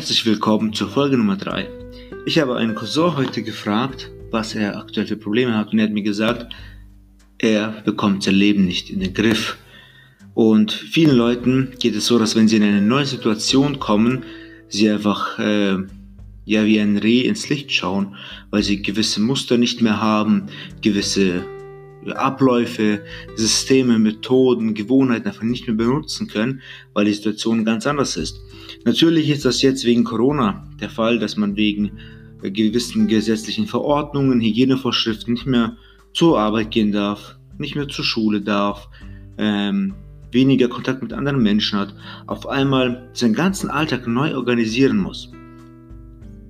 Herzlich willkommen zur Folge Nummer 3. Ich habe einen Cousin heute gefragt, was er aktuell für Probleme hat und er hat mir gesagt, er bekommt sein Leben nicht in den Griff. Und vielen Leuten geht es so, dass wenn sie in eine neue Situation kommen, sie einfach äh, ja wie ein Reh ins Licht schauen, weil sie gewisse Muster nicht mehr haben, gewisse Abläufe, Systeme, Methoden, Gewohnheiten einfach nicht mehr benutzen können, weil die Situation ganz anders ist. Natürlich ist das jetzt wegen Corona der Fall, dass man wegen gewissen gesetzlichen Verordnungen, Hygienevorschriften nicht mehr zur Arbeit gehen darf, nicht mehr zur Schule darf, ähm, weniger Kontakt mit anderen Menschen hat, auf einmal seinen ganzen Alltag neu organisieren muss.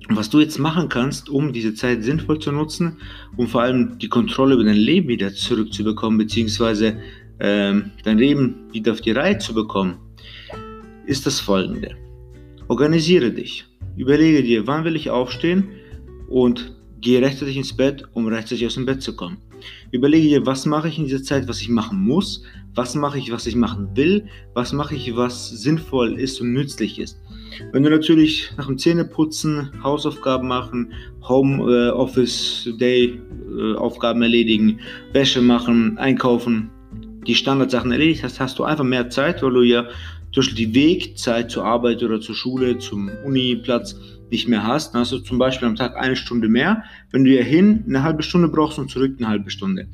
Und was du jetzt machen kannst, um diese Zeit sinnvoll zu nutzen, um vor allem die Kontrolle über dein Leben wieder zurückzubekommen, beziehungsweise ähm, dein Leben wieder auf die Reihe zu bekommen, ist das folgende. Organisiere dich. Überlege dir, wann will ich aufstehen und gehe rechtzeitig ins Bett, um rechtzeitig aus dem Bett zu kommen. Überlege dir, was mache ich in dieser Zeit, was ich machen muss, was mache ich, was ich machen will, was mache ich, was sinnvoll ist und nützlich ist. Wenn du natürlich nach dem Zähneputzen, Hausaufgaben machen, Home äh, Day äh, Aufgaben erledigen, Wäsche machen, einkaufen, die Standardsachen erledigt hast, hast du einfach mehr Zeit, weil du ja durch die Wegzeit zur Arbeit oder zur Schule, zum Uniplatz nicht mehr hast, dann hast du zum Beispiel am Tag eine Stunde mehr. Wenn du ja hin eine halbe Stunde brauchst und zurück eine halbe Stunde.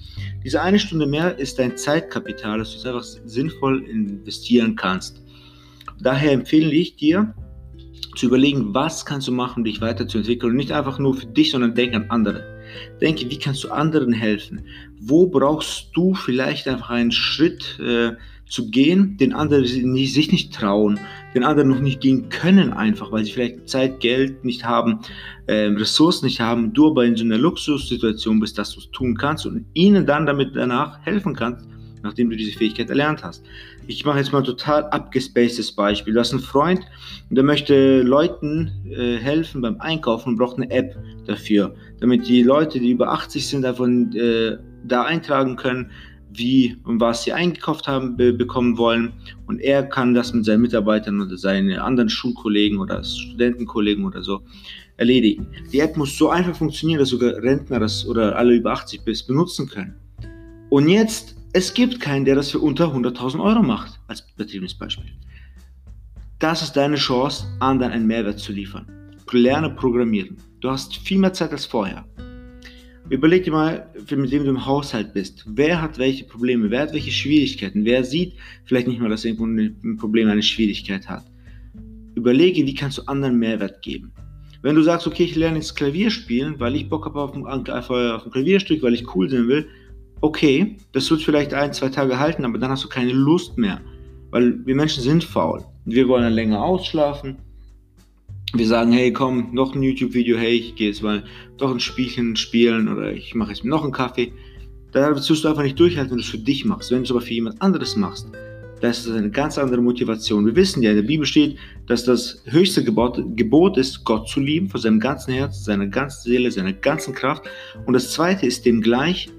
Diese eine Stunde mehr ist dein Zeitkapital, das du jetzt einfach sinnvoll investieren kannst. Daher empfehle ich dir, zu überlegen, was kannst du machen, um dich weiterzuentwickeln und nicht einfach nur für dich, sondern denk an andere. Denke, wie kannst du anderen helfen? Wo brauchst du vielleicht einfach einen Schritt äh, zu gehen, den anderen sich nicht trauen, den anderen noch nicht gehen können, einfach weil sie vielleicht Zeit, Geld nicht haben, äh, Ressourcen nicht haben, du aber in so einer Luxussituation bist, dass du es tun kannst und ihnen dann damit danach helfen kannst, nachdem du diese Fähigkeit erlernt hast. Ich mache jetzt mal ein total abgespacedes Beispiel. Du hast einen Freund und der möchte Leuten äh, helfen beim Einkaufen und braucht eine App dafür, damit die Leute, die über 80 sind, davon äh, da eintragen können, wie und was sie eingekauft haben, be bekommen wollen. Und er kann das mit seinen Mitarbeitern oder seinen anderen Schulkollegen oder Studentenkollegen oder so erledigen. Die App muss so einfach funktionieren, dass sogar Rentner das oder alle über 80 bis benutzen können. Und jetzt, es gibt keinen, der das für unter 100.000 Euro macht, als betriebenes Beispiel. Das ist deine Chance, anderen einen Mehrwert zu liefern. Lerne Programmieren. Du hast viel mehr Zeit als vorher. Überleg dir mal, mit wem du im Haushalt bist. Wer hat welche Probleme? Wer hat welche Schwierigkeiten? Wer sieht vielleicht nicht mal, dass irgendwo ein Problem, eine Schwierigkeit hat? Überlege, wie kannst du anderen Mehrwert geben. Wenn du sagst, okay, ich lerne jetzt Klavier spielen, weil ich Bock habe auf ein, auf ein Klavierstück, weil ich cool sein will, okay, das wird vielleicht ein, zwei Tage halten, aber dann hast du keine Lust mehr. Weil wir Menschen sind faul. Wir wollen dann länger ausschlafen, wir sagen, hey, komm, noch ein YouTube-Video, hey, ich gehe jetzt mal doch ein Spielchen spielen oder ich mache jetzt noch einen Kaffee. Da wirst du einfach nicht durchhalten, wenn du es für dich machst. Wenn du es aber für jemand anderes machst, da ist das eine ganz andere Motivation. Wir wissen ja, in der Bibel steht, dass das höchste Gebot, Gebot ist, Gott zu lieben, von seinem ganzen Herz, seiner ganzen Seele, seiner ganzen Kraft. Und das zweite ist dem gleich,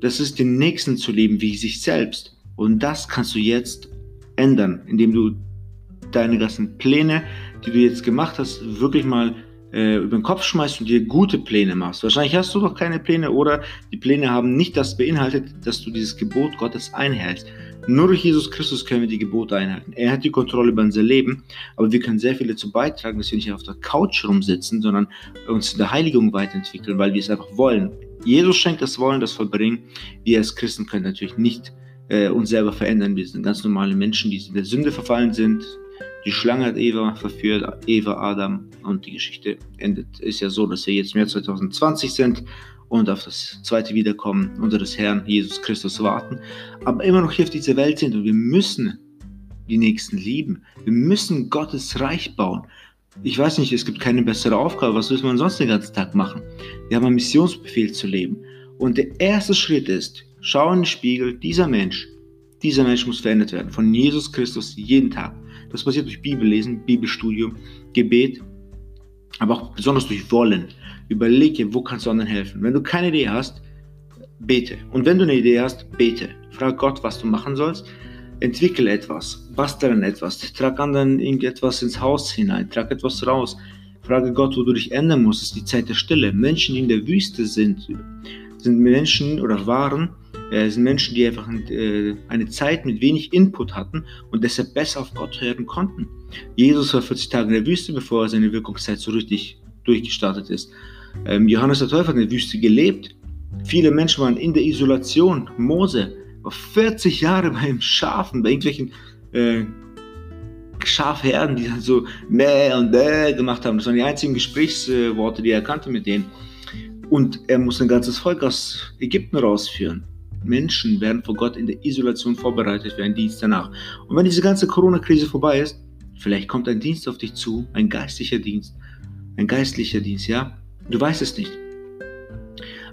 das ist den Nächsten zu lieben wie sich selbst. Und das kannst du jetzt ändern, indem du deine ganzen Pläne, die du jetzt gemacht hast, wirklich mal äh, über den Kopf schmeißt und dir gute Pläne machst. Wahrscheinlich hast du doch keine Pläne oder die Pläne haben nicht das beinhaltet, dass du dieses Gebot Gottes einhältst. Nur durch Jesus Christus können wir die Gebote einhalten. Er hat die Kontrolle über unser Leben, aber wir können sehr viel dazu beitragen, dass wir nicht auf der Couch rumsitzen, sondern uns in der Heiligung weiterentwickeln, weil wir es einfach wollen. Jesus schenkt das Wollen, das Vollbringen. Wir als Christen können natürlich nicht äh, uns selber verändern. Wir sind ganz normale Menschen, die in der Sünde verfallen sind, die Schlange hat Eva verführt, Eva Adam und die Geschichte endet. Ist ja so, dass wir jetzt im Jahr 2020 sind und auf das zweite Wiederkommen unseres Herrn Jesus Christus warten, aber immer noch hier auf dieser Welt sind und wir müssen die Nächsten lieben. Wir müssen Gottes Reich bauen. Ich weiß nicht, es gibt keine bessere Aufgabe. Was will man sonst den ganzen Tag machen? Wir haben einen Missionsbefehl zu leben. Und der erste Schritt ist, schau in den Spiegel, dieser Mensch, dieser Mensch muss verändert werden. Von Jesus Christus jeden Tag. Das passiert durch Bibellesen, Bibelstudium, Gebet, aber auch besonders durch Wollen. Überlege, wo kannst du anderen helfen. Wenn du keine Idee hast, bete. Und wenn du eine Idee hast, bete. Frag Gott, was du machen sollst. entwickel etwas, bastel an etwas, trag anderen irgendetwas ins Haus hinein, trag etwas raus. Frage Gott, wo du dich ändern musst, ist die Zeit der Stille. Menschen, die in der Wüste sind, sind Menschen oder waren, äh, sind Menschen, die einfach äh, eine Zeit mit wenig Input hatten und deshalb besser auf Gott hören konnten. Jesus war 40 Tage in der Wüste, bevor er seine Wirkungszeit so richtig durchgestartet ist. Ähm, Johannes der Täufer hat in der Wüste gelebt. Viele Menschen waren in der Isolation. Mose war 40 Jahre beim Schafen, bei irgendwelchen äh, Schafherden, die dann so Mäh und Bäh gemacht haben. Das waren die einzigen Gesprächsworte, die er kannte mit denen. Und er muss ein ganzes Volk aus Ägypten rausführen. Menschen werden vor Gott in der Isolation vorbereitet für einen Dienst danach. Und wenn diese ganze Corona-Krise vorbei ist, vielleicht kommt ein Dienst auf dich zu, ein geistlicher Dienst, ein geistlicher Dienst, ja? Du weißt es nicht.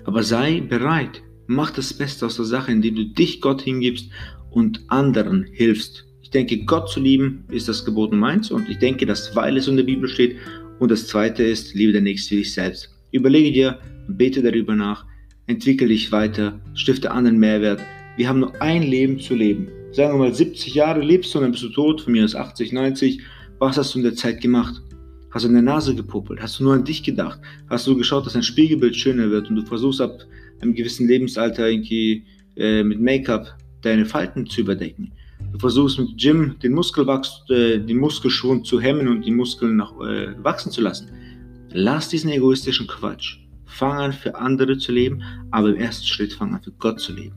Aber sei bereit, mach das Beste aus der Sache, indem du dich Gott hingibst und anderen hilfst. Ich denke, Gott zu lieben ist das Gebot Nummer eins und ich denke, dass weil es in der Bibel steht. Und das zweite ist, liebe der Nächste wie dich selbst. Überlege dir bete darüber nach, entwickle dich weiter, stifte anderen Mehrwert. Wir haben nur ein Leben zu leben. Sagen wir mal, 70 Jahre lebst du und dann bist du tot, von mir aus 80, 90. Was hast du in der Zeit gemacht? Hast du in der Nase gepuppelt? Hast du nur an dich gedacht? Hast du geschaut, dass dein Spiegelbild schöner wird und du versuchst ab einem gewissen Lebensalter irgendwie äh, mit Make-up deine Falten zu überdecken? Du versuchst mit Gym den Muskelwachs, äh, den Muskelschwund zu hemmen und die Muskeln nach, äh, wachsen zu lassen. Lass diesen egoistischen Quatsch. Fang an für andere zu leben, aber im ersten Schritt fang an für Gott zu leben.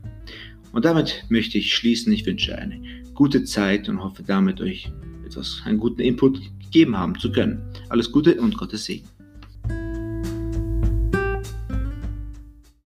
Und damit möchte ich schließen. Ich wünsche eine gute Zeit und hoffe damit euch etwas, einen guten Input gegeben haben zu können. Alles Gute und Gottes Segen.